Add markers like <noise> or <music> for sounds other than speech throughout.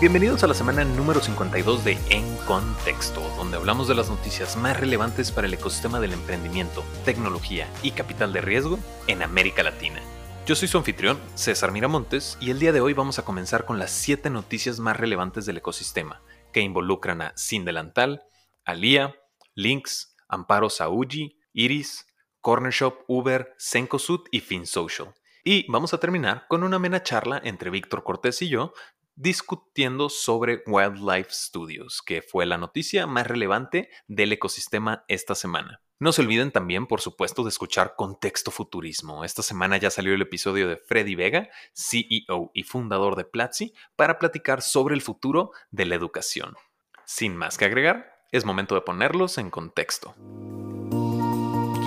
Bienvenidos a la semana número 52 de En Contexto, donde hablamos de las noticias más relevantes para el ecosistema del emprendimiento, tecnología y capital de riesgo en América Latina. Yo soy su anfitrión, César Miramontes, y el día de hoy vamos a comenzar con las 7 noticias más relevantes del ecosistema, que involucran a Sin Delantal, Alia, Lynx, Amparo Saúji, Iris, Corner Shop, Uber, Sencosud y FinSocial. Y vamos a terminar con una amena charla entre Víctor Cortés y yo discutiendo sobre Wildlife Studios, que fue la noticia más relevante del ecosistema esta semana. No se olviden también, por supuesto, de escuchar Contexto Futurismo. Esta semana ya salió el episodio de Freddy Vega, CEO y fundador de Platzi, para platicar sobre el futuro de la educación. Sin más que agregar, es momento de ponerlos en contexto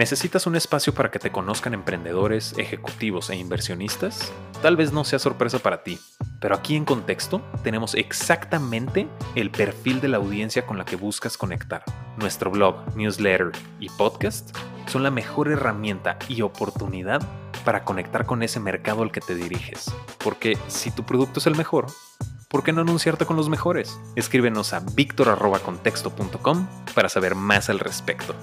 ¿Necesitas un espacio para que te conozcan emprendedores, ejecutivos e inversionistas? Tal vez no sea sorpresa para ti, pero aquí en contexto tenemos exactamente el perfil de la audiencia con la que buscas conectar. Nuestro blog, newsletter y podcast son la mejor herramienta y oportunidad para conectar con ese mercado al que te diriges. Porque si tu producto es el mejor, ¿por qué no anunciarte con los mejores? Escríbenos a victor.contexto.com para saber más al respecto.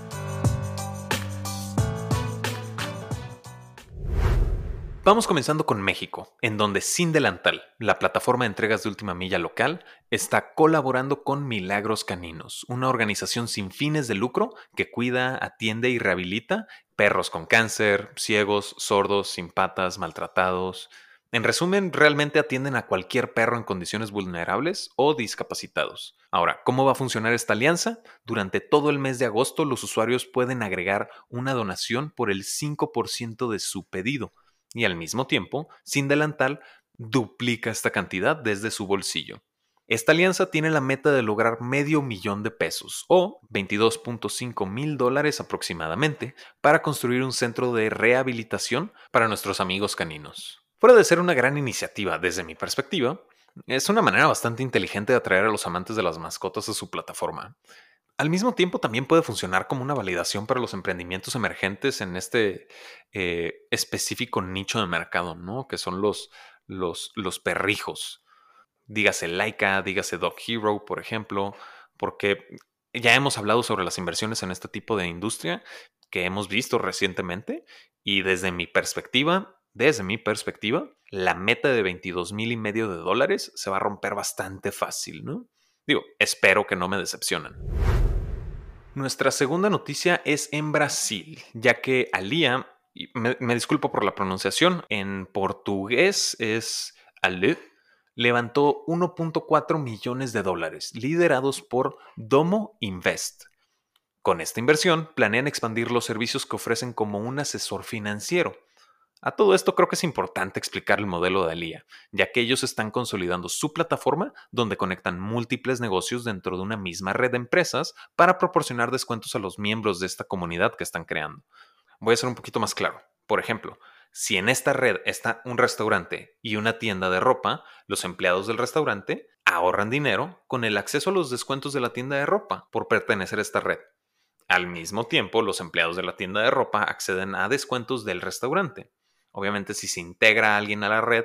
Vamos comenzando con México, en donde Sin Delantal, la plataforma de entregas de última milla local, está colaborando con Milagros Caninos, una organización sin fines de lucro que cuida, atiende y rehabilita perros con cáncer, ciegos, sordos, sin patas, maltratados. En resumen, realmente atienden a cualquier perro en condiciones vulnerables o discapacitados. Ahora, ¿cómo va a funcionar esta alianza? Durante todo el mes de agosto los usuarios pueden agregar una donación por el 5% de su pedido y al mismo tiempo, sin delantal, duplica esta cantidad desde su bolsillo. Esta alianza tiene la meta de lograr medio millón de pesos o 22.5 mil dólares aproximadamente para construir un centro de rehabilitación para nuestros amigos caninos. Fuera de ser una gran iniciativa desde mi perspectiva, es una manera bastante inteligente de atraer a los amantes de las mascotas a su plataforma. Al mismo tiempo, también puede funcionar como una validación para los emprendimientos emergentes en este eh, específico nicho de mercado, ¿no? Que son los, los, los perrijos. Dígase Laika, dígase Dog Hero, por ejemplo, porque ya hemos hablado sobre las inversiones en este tipo de industria que hemos visto recientemente y desde mi perspectiva, desde mi perspectiva, la meta de 22 mil y medio de dólares se va a romper bastante fácil, ¿no? Digo, espero que no me decepcionen. Nuestra segunda noticia es en Brasil, ya que Alia, me, me disculpo por la pronunciación, en portugués es Ale, levantó 1.4 millones de dólares, liderados por Domo Invest. Con esta inversión, planean expandir los servicios que ofrecen como un asesor financiero. A todo esto creo que es importante explicar el modelo de Alia, ya que ellos están consolidando su plataforma donde conectan múltiples negocios dentro de una misma red de empresas para proporcionar descuentos a los miembros de esta comunidad que están creando. Voy a ser un poquito más claro. Por ejemplo, si en esta red está un restaurante y una tienda de ropa, los empleados del restaurante ahorran dinero con el acceso a los descuentos de la tienda de ropa por pertenecer a esta red. Al mismo tiempo, los empleados de la tienda de ropa acceden a descuentos del restaurante. Obviamente, si se integra alguien a la red,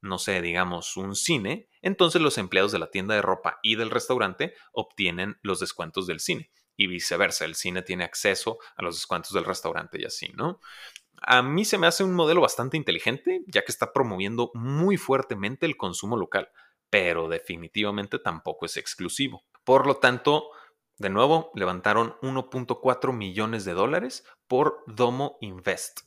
no sé, digamos un cine, entonces los empleados de la tienda de ropa y del restaurante obtienen los descuentos del cine y viceversa, el cine tiene acceso a los descuentos del restaurante y así, ¿no? A mí se me hace un modelo bastante inteligente, ya que está promoviendo muy fuertemente el consumo local, pero definitivamente tampoco es exclusivo. Por lo tanto, de nuevo, levantaron 1.4 millones de dólares por Domo Invest.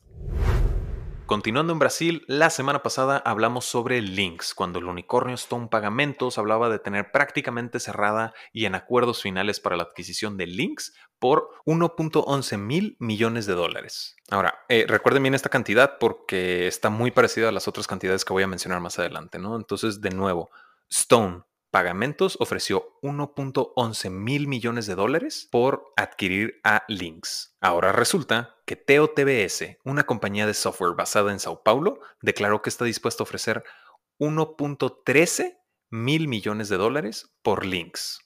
Continuando en Brasil, la semana pasada hablamos sobre Lynx, cuando el unicornio Stone Pagamentos hablaba de tener prácticamente cerrada y en acuerdos finales para la adquisición de Lynx por 1.11 mil millones de dólares. Ahora, eh, recuerden bien esta cantidad porque está muy parecida a las otras cantidades que voy a mencionar más adelante, ¿no? Entonces, de nuevo, Stone Pagamentos ofreció 1.11 mil millones de dólares por adquirir a Lynx. Ahora resulta que TOTBS, una compañía de software basada en Sao Paulo, declaró que está dispuesto a ofrecer 1.13 mil millones de dólares por Lynx.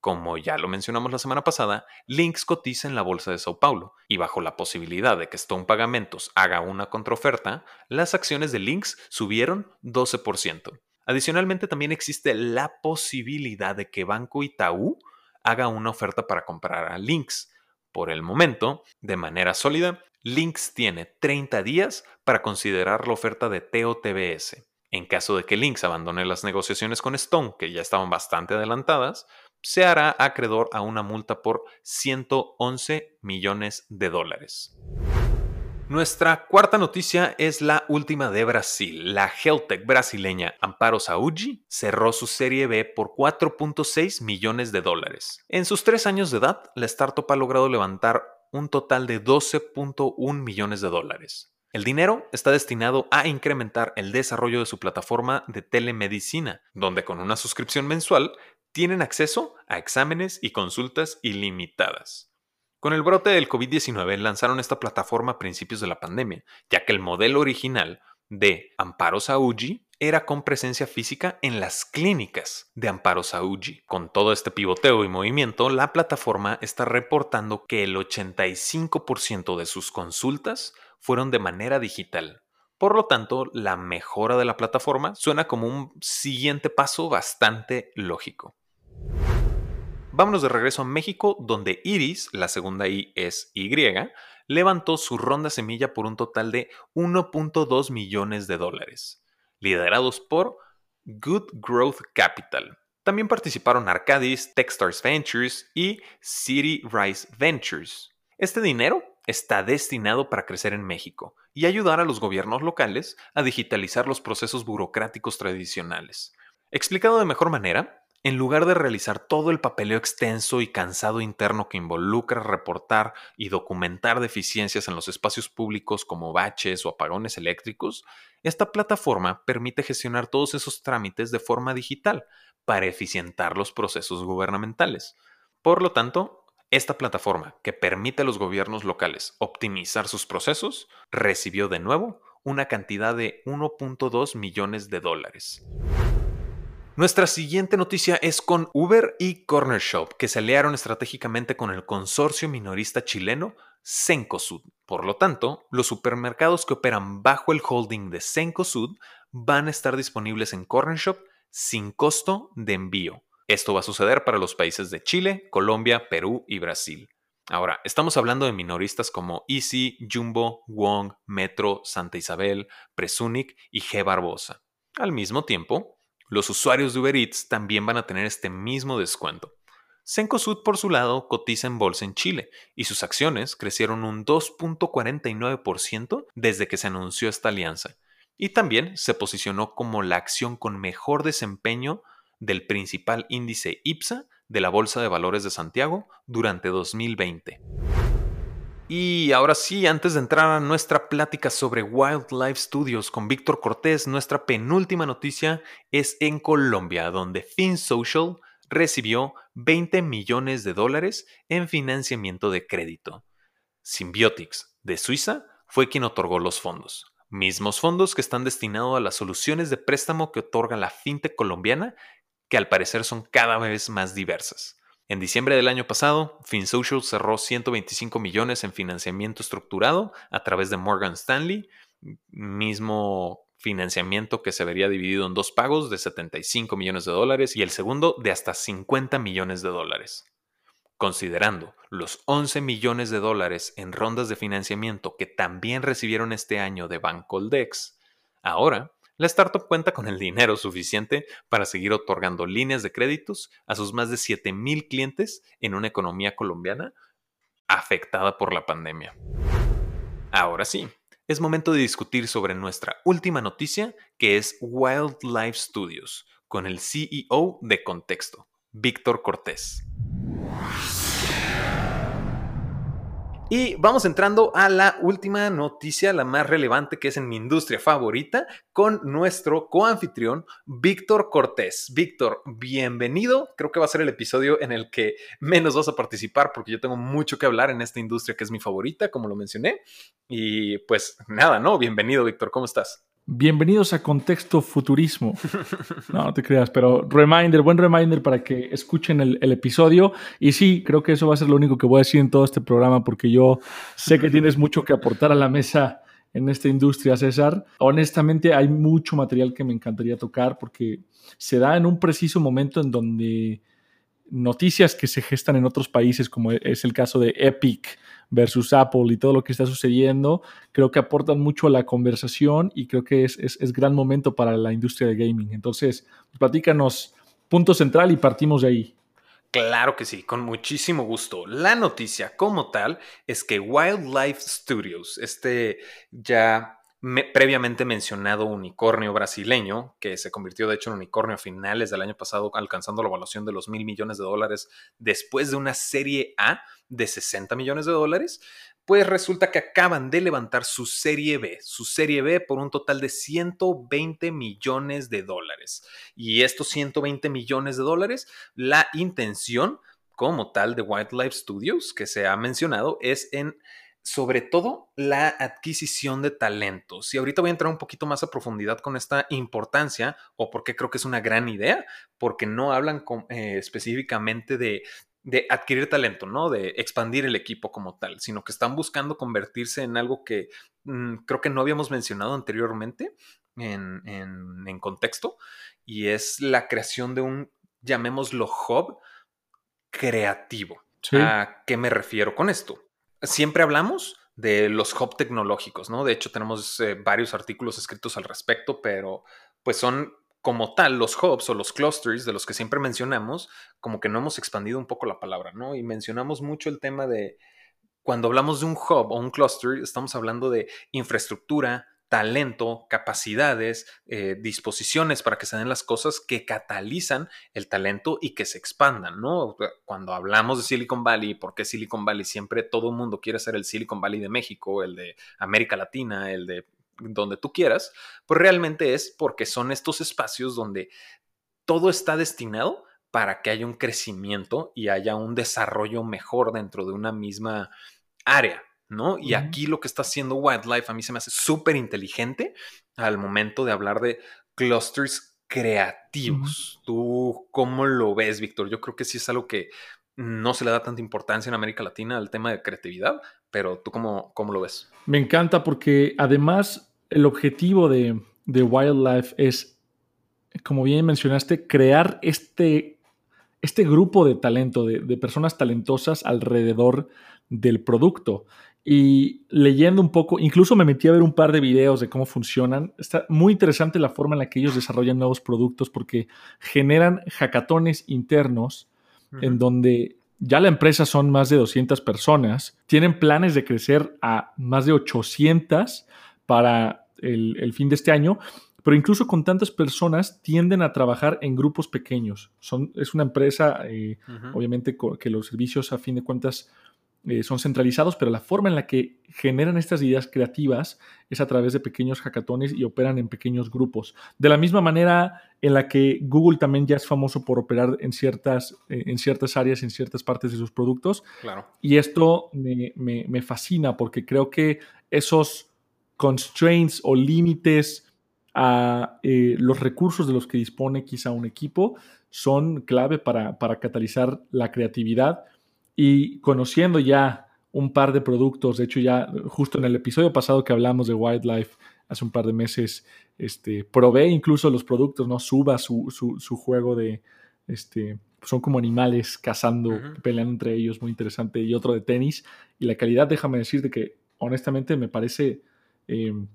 Como ya lo mencionamos la semana pasada, Lynx cotiza en la bolsa de Sao Paulo y bajo la posibilidad de que Stone Pagamentos haga una contraoferta, las acciones de Lynx subieron 12%. Adicionalmente, también existe la posibilidad de que Banco Itaú haga una oferta para comprar a Lynx. Por el momento, de manera sólida, Lynx tiene 30 días para considerar la oferta de TOTBS. En caso de que Lynx abandone las negociaciones con Stone, que ya estaban bastante adelantadas, se hará acreedor a una multa por 111 millones de dólares. Nuestra cuarta noticia es la última de Brasil. La Heltec brasileña Amparo Saúde cerró su serie B por 4.6 millones de dólares. En sus tres años de edad, la startup ha logrado levantar un total de 12.1 millones de dólares. El dinero está destinado a incrementar el desarrollo de su plataforma de telemedicina, donde con una suscripción mensual tienen acceso a exámenes y consultas ilimitadas. Con el brote del COVID-19 lanzaron esta plataforma a principios de la pandemia, ya que el modelo original de Amparo Saúde era con presencia física en las clínicas de Amparo Saúde. Con todo este pivoteo y movimiento, la plataforma está reportando que el 85% de sus consultas fueron de manera digital. Por lo tanto, la mejora de la plataforma suena como un siguiente paso bastante lógico. Vámonos de regreso a México, donde Iris, la segunda I es Y, levantó su ronda semilla por un total de 1.2 millones de dólares, liderados por Good Growth Capital. También participaron Arcadis, Techstars Ventures y City Rise Ventures. Este dinero está destinado para crecer en México y ayudar a los gobiernos locales a digitalizar los procesos burocráticos tradicionales. Explicado de mejor manera, en lugar de realizar todo el papeleo extenso y cansado interno que involucra reportar y documentar deficiencias en los espacios públicos como baches o apagones eléctricos, esta plataforma permite gestionar todos esos trámites de forma digital para eficientar los procesos gubernamentales. Por lo tanto, esta plataforma, que permite a los gobiernos locales optimizar sus procesos, recibió de nuevo una cantidad de 1.2 millones de dólares. Nuestra siguiente noticia es con Uber y Corner Shop, que se aliaron estratégicamente con el consorcio minorista chileno Cencosud. Por lo tanto, los supermercados que operan bajo el holding de Cencosud van a estar disponibles en Corner Shop sin costo de envío. Esto va a suceder para los países de Chile, Colombia, Perú y Brasil. Ahora, estamos hablando de minoristas como Easy, Jumbo, Wong, Metro, Santa Isabel, Presunic y G. Barbosa. Al mismo tiempo, los usuarios de Uber Eats también van a tener este mismo descuento. Cencosud, por su lado, cotiza en bolsa en Chile y sus acciones crecieron un 2.49% desde que se anunció esta alianza. Y también se posicionó como la acción con mejor desempeño del principal índice IPSA de la Bolsa de Valores de Santiago durante 2020. Y ahora sí, antes de entrar a nuestra plática sobre Wildlife Studios con Víctor Cortés, nuestra penúltima noticia es en Colombia, donde FinSocial recibió 20 millones de dólares en financiamiento de crédito. Symbiotics, de Suiza, fue quien otorgó los fondos. Mismos fondos que están destinados a las soluciones de préstamo que otorga la fintech colombiana, que al parecer son cada vez más diversas. En diciembre del año pasado, FinSocial cerró 125 millones en financiamiento estructurado a través de Morgan Stanley, mismo financiamiento que se vería dividido en dos pagos de 75 millones de dólares y el segundo de hasta 50 millones de dólares. Considerando los 11 millones de dólares en rondas de financiamiento que también recibieron este año de Bancoldex, ahora la startup cuenta con el dinero suficiente para seguir otorgando líneas de créditos a sus más de 7.000 clientes en una economía colombiana afectada por la pandemia. Ahora sí, es momento de discutir sobre nuestra última noticia, que es Wildlife Studios, con el CEO de Contexto, Víctor Cortés. Y vamos entrando a la última noticia, la más relevante que es en mi industria favorita, con nuestro coanfitrión, Víctor Cortés. Víctor, bienvenido. Creo que va a ser el episodio en el que menos vas a participar porque yo tengo mucho que hablar en esta industria que es mi favorita, como lo mencioné. Y pues nada, ¿no? Bienvenido, Víctor. ¿Cómo estás? Bienvenidos a Contexto Futurismo. No, no te creas, pero reminder, buen reminder para que escuchen el, episodio. Y sí, creo que eso va a ser lo único que voy a decir en todo este programa, porque yo sé que tienes mucho que aportar a la mesa en esta industria, César. Honestamente, hay mucho material que me encantaría tocar, porque se da en un preciso momento en donde noticias que se gestan en otros países, como es el caso de Epic versus Apple y todo lo que está sucediendo, creo que aportan mucho a la conversación y creo que es, es, gran momento para la industria de gaming. Entonces, platícanos punto central y partimos de ahí. Claro que sí, con muchísimo gusto. La noticia como tal es que Wildlife Studios, este ya previamente mencionado unicornio brasileño, que se convirtió de hecho en unicornio a finales del año pasado, alcanzando la evaluación de los mil millones de dólares después de una serie A de 60 millones de dólares, pues resulta que acaban de levantar su serie B, su serie B por un total de 120 millones de dólares. Y estos 120 millones de dólares, la intención como tal de Wildlife Studios, que se ha mencionado, es en sobre todo la adquisición de talentos. Y ahorita voy a entrar un poquito más a profundidad con esta importancia o porque creo que es una gran idea, porque no hablan eh, específicamente de, adquirir talento, ¿no? De expandir el equipo como tal, sino que están buscando convertirse en algo que mm, creo que no habíamos mencionado anteriormente en, en contexto, y es la creación de un, llamémoslo, hub creativo. ¿A qué me refiero con esto? Siempre hablamos de los hub tecnológicos, ¿no? De hecho, tenemos eh, varios artículos escritos al respecto, pero pues son como tal los hubs o los clusters de los que siempre mencionamos, como que no hemos expandido un poco la palabra, ¿no? Y mencionamos mucho el tema de cuando hablamos de un hub o un cluster, estamos hablando de infraestructura, talento, capacidades, eh, disposiciones para que se den las cosas que catalizan el talento y que se expandan, ¿no? Cuando hablamos de Silicon Valley, ¿por qué Silicon Valley? Siempre todo el mundo quiere ser el Silicon Valley de México, el de América Latina, el de donde tú quieras, pues realmente es porque son estos espacios donde todo está destinado para que haya un crecimiento y haya un desarrollo mejor dentro de una misma área. ¿No? Y aquí lo que está haciendo Wildlife a mí se me hace súper inteligente al momento de hablar de clusters creativos. ¿Tú cómo lo ves, Víctor? Yo creo que sí es algo que no se le da tanta importancia en América Latina al tema de creatividad, pero ¿tú cómo, cómo lo ves? Me encanta porque además el objetivo de, Wildlife es, como bien mencionaste, crear este, este grupo de talento, de, de personas talentosas alrededor del producto. Y leyendo un poco, incluso me metí a ver un par de videos de cómo funcionan. Está muy interesante la forma en la que ellos desarrollan nuevos productos porque generan hackatones internos en donde ya la empresa son más de 200 personas, tienen planes de crecer a más de 800 para el, fin de este año, pero incluso con tantas personas tienden a trabajar en grupos pequeños. Son, es una empresa, eh, obviamente, que los servicios a fin de cuentas eh, son centralizados, pero la forma en la que generan estas ideas creativas es a través de pequeños hackatones y operan en pequeños grupos. De la misma manera en la que Google también ya es famoso por operar en ciertas, eh, en ciertas áreas, en ciertas partes de sus productos. Claro. Y esto me, fascina porque creo que esos constraints o límites a eh, los recursos de los que dispone quizá un equipo son clave para, para catalizar la creatividad y conociendo ya un par de productos, de hecho ya justo en el episodio pasado que hablamos de Wildlife hace un par de meses, este, probé incluso los productos, ¿no? Suba su, su, juego de, este, son como animales cazando, peleando entre ellos, muy interesante, y otro de tenis. Y la calidad, déjame decirte que honestamente me parece em,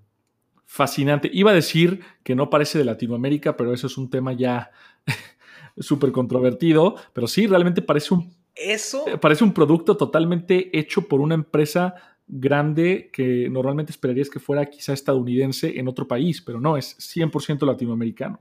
fascinante. Iba a decir que no parece de Latinoamérica, pero eso es un tema ya <laughs> súper controvertido, pero sí, realmente parece un eso. Eh, parece un producto totalmente hecho por una empresa grande que normalmente esperarías que fuera quizá estadounidense en otro país, pero no, es 100% latinoamericano.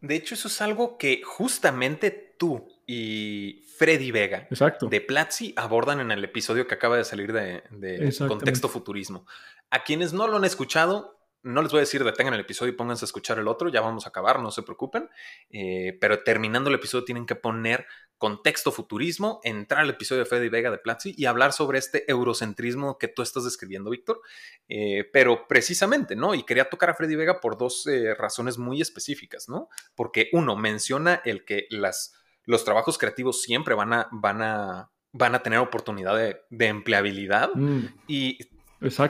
De hecho, eso es algo que justamente tú y Freddy Vega de Platzi abordan en el episodio que acaba de salir de, de Contexto Futurismo. A quienes no lo han escuchado, no les voy a decir detengan el episodio y pónganse a escuchar el otro, ya vamos a acabar, no se preocupen. Eh, pero terminando el episodio tienen que poner contexto futurismo, entrar al episodio de Freddy Vega de Platzi y hablar sobre este eurocentrismo que tú estás describiendo, Víctor. Eh, pero precisamente, ¿no? Y quería tocar a Freddy Vega por dos eh, razones muy específicas, ¿no? Porque uno, menciona el que las, los trabajos creativos siempre van a, van a, van a tener oportunidad de, empleabilidad mm. y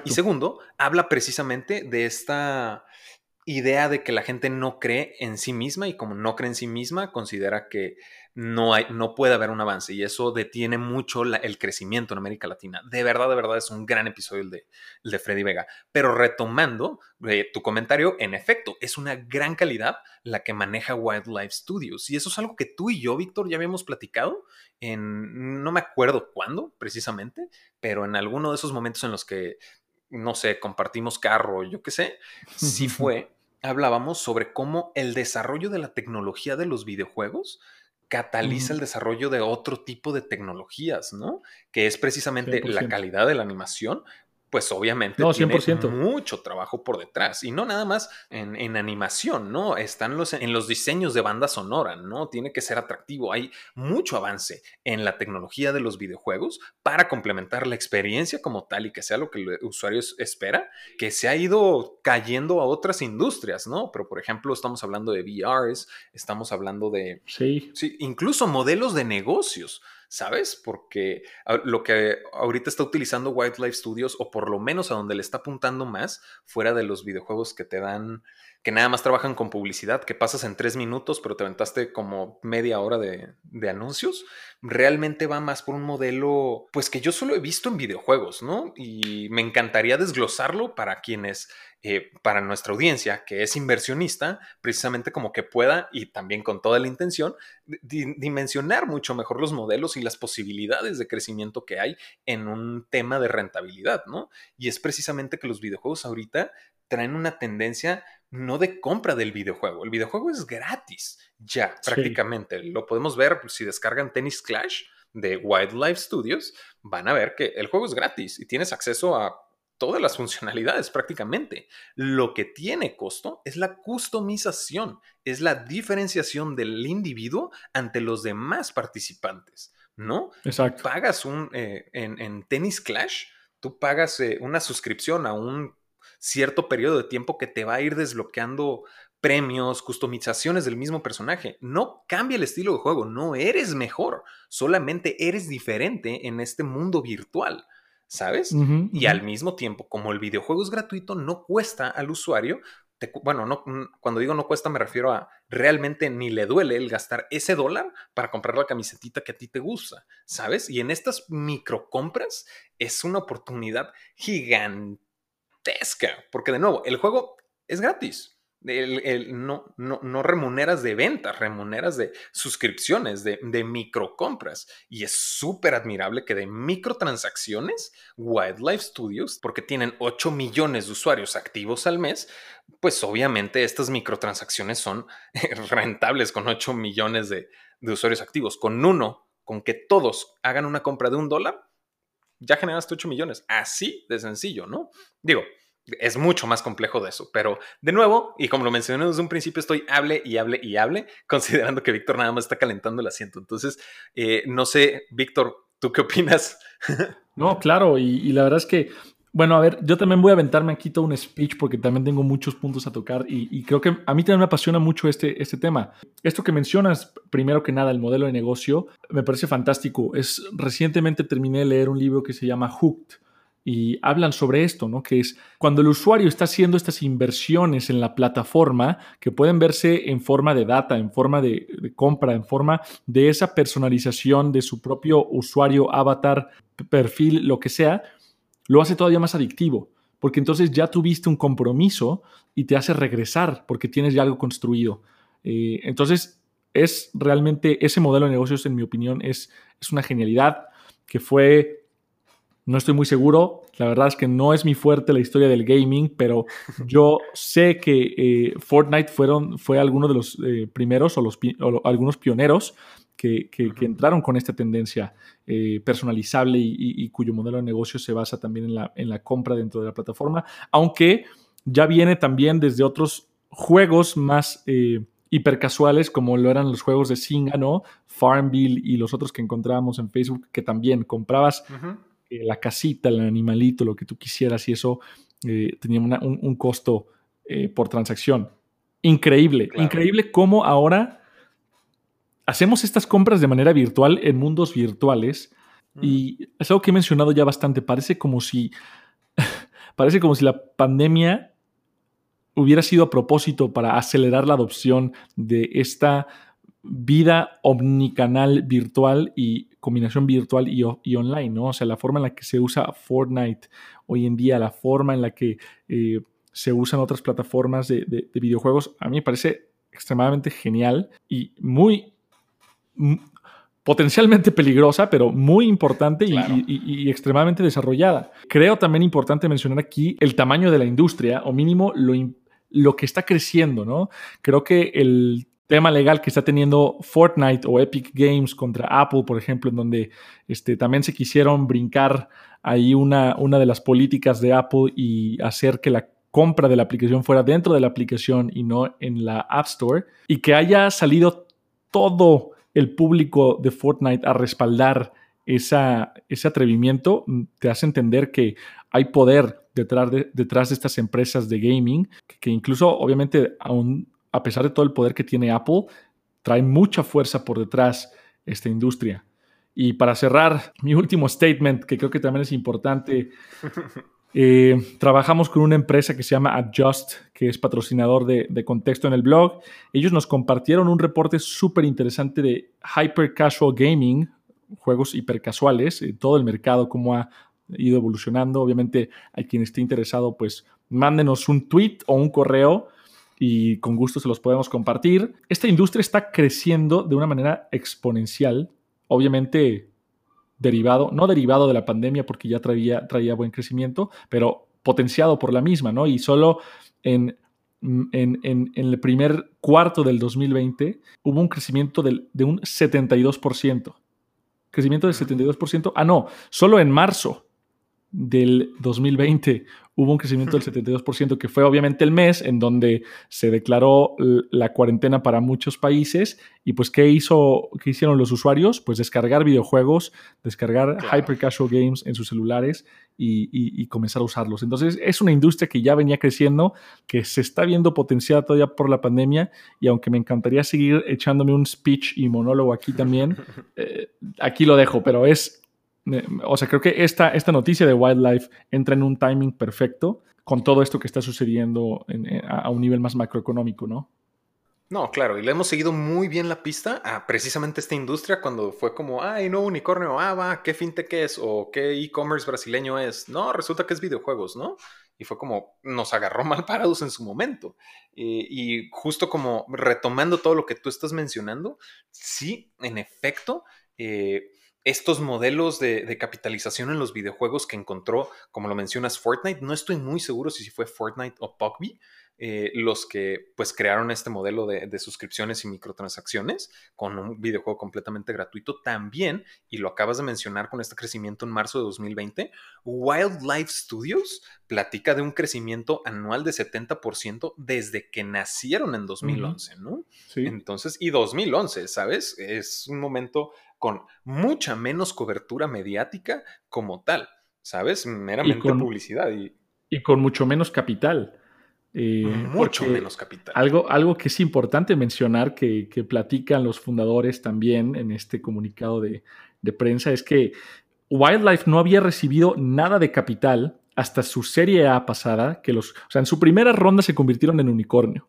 y segundo, habla precisamente de esta idea de que la gente no cree en sí misma y como no cree en sí misma, considera que no, hay, no puede haber un avance y eso detiene mucho el crecimiento en América Latina. De verdad, de verdad es un gran episodio el de, el de Freddy Vega. Pero retomando eh, tu comentario, en efecto, es una gran calidad la que maneja Wildlife Studios y eso es algo que tú y yo, Víctor, ya habíamos platicado en, no me acuerdo cuándo precisamente, pero en alguno de esos momentos en los que, no sé, compartimos carro, yo qué sé, sí <laughs> fue, hablábamos sobre cómo el desarrollo de la tecnología de los videojuegos cataliza el desarrollo de otro tipo de tecnologías, ¿no? Que es precisamente la calidad de la animación, pues obviamente tiene mucho trabajo por detrás. Y no nada más en, animación, ¿no? Están los, en los diseños de banda sonora, ¿no? Tiene que ser atractivo. Hay mucho avance en la tecnología de los videojuegos para complementar la experiencia como tal y que sea lo que el usuario espera, que se ha ido cayendo a otras industrias, ¿no? Pero por ejemplo, estamos hablando de VRs, estamos hablando de... Sí. Sí, incluso modelos de negocios. ¿Sabes? Porque lo que ahorita está utilizando Wildlife Studios, o por lo menos a donde le está apuntando más, fuera de los videojuegos que te dan, que nada más trabajan con publicidad, que pasas en tres minutos, pero te aventaste como media hora de, anuncios, realmente va más por un modelo, pues que yo solo he visto en videojuegos, ¿no? Y me encantaría desglosarlo para quienes eh, para nuestra audiencia que es inversionista, precisamente como que pueda, y también con toda la intención, dimensionar mucho mejor los modelos las posibilidades de crecimiento que hay en un tema de rentabilidad, ¿no? Y es precisamente que los videojuegos ahorita traen una tendencia no de compra del videojuego. El videojuego es gratis, ya, prácticamente. Lo podemos ver si descargan Tennis Clash de Wildlife Studios, van a ver que el juego es gratis y tienes acceso a todas las funcionalidades prácticamente. Lo que tiene costo es la customización, es la diferenciación del individuo ante los demás participantes, ¿no? Exacto. Pagas un, eh, en, en, Tennis Clash, tú pagas eh, una suscripción a un cierto periodo de tiempo que te va a ir desbloqueando premios, customizaciones del mismo personaje. No cambia el estilo de juego, no eres mejor, solamente eres diferente en este mundo virtual. ¿sabes? y al mismo tiempo, como el videojuego es gratuito, no cuesta al usuario. Bueno, no, cuando digo no cuesta me refiero a realmente ni le duele el gastar ese dólar para comprar la camisetita que a ti te gusta, ¿sabes? Y en estas microcompras es una oportunidad gigantesca, porque de nuevo, el juego es gratis. El, no, no, no, remuneras de ventas, remuneras de suscripciones, de, de microcompras. Y es súper admirable que de microtransacciones, Wildlife Studios, porque tienen 8 millones de usuarios activos al mes, pues obviamente estas microtransacciones son <laughs> rentables con 8 millones de, de usuarios activos. Con uno, con que todos hagan una compra de un dólar, ya generaste 8 millones. Así de sencillo, ¿no? Digo, es mucho más complejo de eso. Pero de nuevo, y como lo mencioné desde un principio, estoy hable y hable y hable, <laughs> considerando que Víctor nada más está calentando el asiento. Entonces, eh, no sé, Víctor, ¿tú qué opinas? <laughs> no, claro, y, la verdad es que, bueno, a ver, yo también voy a aventarme aquí todo un speech porque también tengo muchos puntos a tocar y, creo que a mí también me apasiona mucho este, este tema. Esto que mencionas, primero que nada, el modelo de negocio, me parece fantástico. Es, recientemente terminé de leer un libro que se llama Hooked y hablan sobre esto, ¿no? Que es cuando el usuario está haciendo estas inversiones en la plataforma que pueden verse en forma de data, en forma de, compra, en forma de esa personalización de su propio usuario, avatar, perfil, lo que sea, lo hace todavía más adictivo, porque entonces ya tuviste un compromiso y te hace regresar porque tienes ya algo construido. Eh, entonces, es realmente ese modelo de negocios, en mi opinión, es, es una genialidad que fue No estoy muy seguro, la verdad es que no es mi fuerte la historia del gaming, pero <laughs> yo sé que eh, Fortnite fueron, fue alguno de los eh, primeros o, los, algunos pioneros que, entraron con esta tendencia eh, personalizable y, cuyo modelo de negocio se basa también en la, en la compra dentro de la plataforma, aunque ya viene también desde otros juegos más hipercasuales como lo eran los juegos de Singa, ¿no? Farmville y los otros que encontrábamos en Facebook, que también comprabas eh, la casita, el animalito, lo que tú quisieras y eso eh, tenía un, costo eh, por transacción. Increíble, increíble cómo ahora hacemos estas compras de manera virtual en mundos virtuales y es algo que he mencionado ya bastante, parece como si <laughs> parece como si la pandemia hubiera sido a propósito para acelerar la adopción de esta vida omnicanal virtual y combinación virtual y, online, ¿no? O sea, la forma en la que se usa Fortnite hoy en día, la forma en la que eh, se usan otras plataformas de, videojuegos, a mí me parece extremadamente genial y muy potencialmente peligrosa, pero muy importante y, extremadamente desarrollada. Creo también importante mencionar aquí el tamaño de la industria, o mínimo lo, lo que está creciendo, ¿no? Creo que el tema legal que está teniendo Fortnite o Epic Games contra Apple, por ejemplo, en donde este, también se quisieron brincar ahí una, una de las políticas de Apple y hacer que la compra de la aplicación fuera dentro de la aplicación y no en la App Store, y que haya salido todo el público de Fortnite a respaldar esa, ese atrevimiento, te hace entender que hay poder detrás de, detrás de estas empresas de gaming, que, incluso obviamente aún a pesar de todo el poder que tiene Apple, trae mucha fuerza por detrás esta industria. Y para cerrar, <laughs> mi último statement, que creo que también es importante, <laughs> eh, trabajamos con una empresa que se llama Adjust, que es patrocinador de, de contexto en el blog. Ellos nos compartieron un reporte súper interesante de Hyper Casual Gaming, juegos hipercasuales, eh, todo el mercado, cómo ha ido evolucionando. Obviamente, a quien esté interesado, pues mándenos un tweet o un correo y con gusto se los podemos compartir. Esta industria está creciendo de una manera exponencial, obviamente derivado, no derivado de la pandemia porque ya traía, traía buen crecimiento, pero potenciado por la misma, ¿no? Y solo en, en, el primer cuarto del 2020 hubo un crecimiento de un 72%. Crecimiento del 72%. Ah, no, solo en marzo del 2020 hubo un crecimiento del 72%, que fue obviamente el mes en donde se declaró la cuarentena para muchos países. Y pues, ¿qué, hizo, qué hicieron los usuarios? Pues descargar videojuegos, descargar hyper casual games en sus celulares y, comenzar a usarlos. Entonces, es una industria que ya venía creciendo, que se está viendo potenciada todavía por la pandemia. Y aunque me encantaría seguir echándome un speech y monólogo aquí también, <laughs> eh, aquí lo dejo, pero es o sea, creo que esta, esta noticia de Wildlife entra en un timing perfecto con todo esto que está sucediendo a un nivel más macroeconómico, ¿no? No, claro, y le hemos seguido muy bien la pista a precisamente esta industria cuando fue como, ay, no, unicornio, ah, va, ¿qué fintech es? O ¿qué e-commerce brasileño es? No, resulta que es videojuegos, ¿no? Y fue como, nos agarró <laughs> mal parados en su momento. y justo como retomando todo lo que tú estás mencionando, sí, en efecto, eh, estos modelos de, capitalización en los videojuegos que encontró, como lo mencionas, Fortnite. No estoy muy seguro si fue Fortnite o PUBG eh, los que pues crearon este modelo de, suscripciones y microtransacciones con un videojuego completamente gratuito. También, y lo acabas de mencionar con este crecimiento en marzo de 2020, Wildlife Studios platica de un crecimiento anual de 70% desde que nacieron en 2011, ¿no? Sí. Entonces, y 2011, ¿sabes? Es un momento con mucha menos cobertura mediática como tal, ¿sabes? Meramente publicidad. Y, y con mucho menos capital. Eh, mucho menos capital. Algo, algo que es importante mencionar que, platican los fundadores también en este comunicado de, de, prensa es que Wildlife no había recibido nada de capital hasta su serie A pasada, que los, o sea, en su primera ronda se convirtieron en unicornio.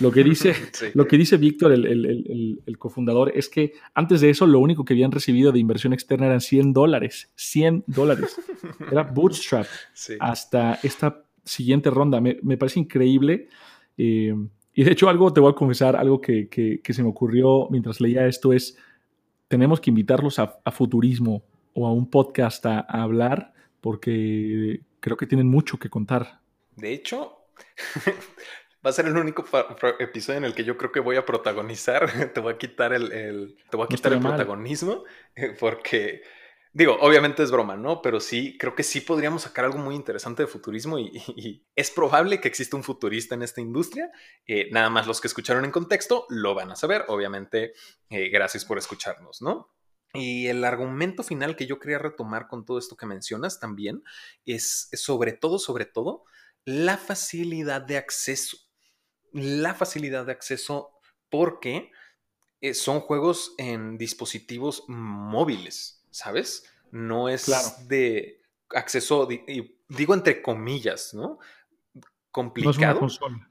Lo que dice, <laughs> lo que dice Víctor, el, cofundador, es que antes de eso lo único que habían recibido de inversión externa eran 100 dólares. 100 dólares. <laughs> Era bootstrap hasta esta siguiente ronda. Me, parece increíble. Eh, y de hecho algo, te voy a confesar, algo que, se me ocurrió mientras leía esto es, tenemos que invitarlos a, futurismo o a un podcast a, hablar porque creo que tienen mucho que contar. De hecho, <laughs> va a ser el único episodio en el que yo creo que voy a protagonizar. <laughs> te voy a quitar el, te voy a quitar el protagonismo porque Digo, obviamente es broma, ¿no? Pero sí, creo que sí podríamos sacar algo muy interesante de futurismo <laughs> y, es probable que exista un futurista en esta industria. Eh, nada más los que escucharon en contexto lo van a saber. Obviamente, eh, gracias por escucharnos, ¿no? Y el argumento final que yo quería retomar con todo esto que mencionas también es, sobre todo, sobre todo, la facilidad de acceso. La facilidad de acceso porque eh, son juegos en dispositivos móviles. ¿sabes? No es de acceso, digo entre comillas, ¿no? Complicado. consola.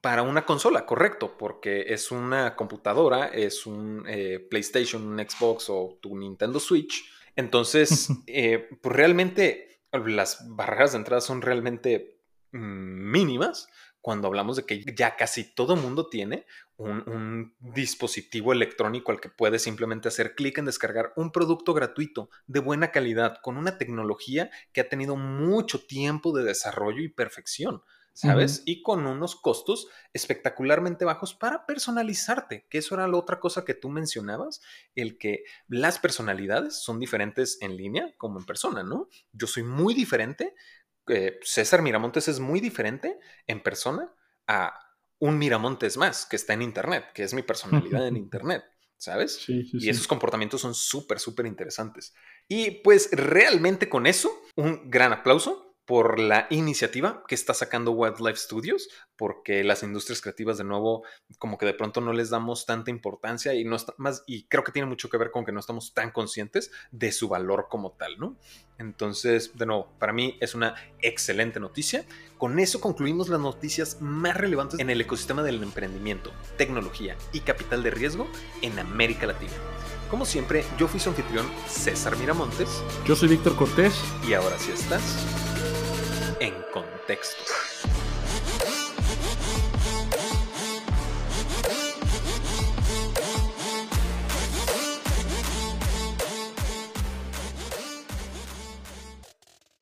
Para una consola, correcto, porque es una computadora, es un eh, PlayStation, un Xbox o tu Nintendo Switch. Entonces, <laughs> eh, pues realmente las barreras de entrada son realmente mm, mínimas cuando hablamos de que ya casi todo mundo tiene un, dispositivo electrónico al que puede simplemente hacer clic en descargar un producto gratuito de buena calidad con una tecnología que ha tenido mucho tiempo de desarrollo y perfección. ¿sabes? Y con unos costos espectacularmente bajos para personalizarte, que eso era la otra cosa que tú mencionabas, el que las personalidades son diferentes en línea como en persona, ¿no? Yo soy muy diferente eh, César Miramontes es muy diferente en persona a un Miramontes más que está en Internet, que es mi personalidad en <laughs> Internet, ¿sabes? y esos comportamientos son súper, súper interesantes. Y pues realmente con eso, un gran aplauso por la iniciativa que está sacando Wildlife Studios, porque las industrias creativas de nuevo como que de pronto no les damos tanta importancia y no más y creo que tiene mucho que ver con que no estamos tan conscientes de su valor como tal, ¿no? Entonces, de nuevo, para mí es una excelente noticia. Con eso concluimos las noticias más relevantes en el ecosistema del emprendimiento, tecnología y capital de riesgo en América Latina. Como siempre, yo fui su anfitrión César Miramontes. Yo soy Víctor Cortés. Y ahora sí estás en contexto.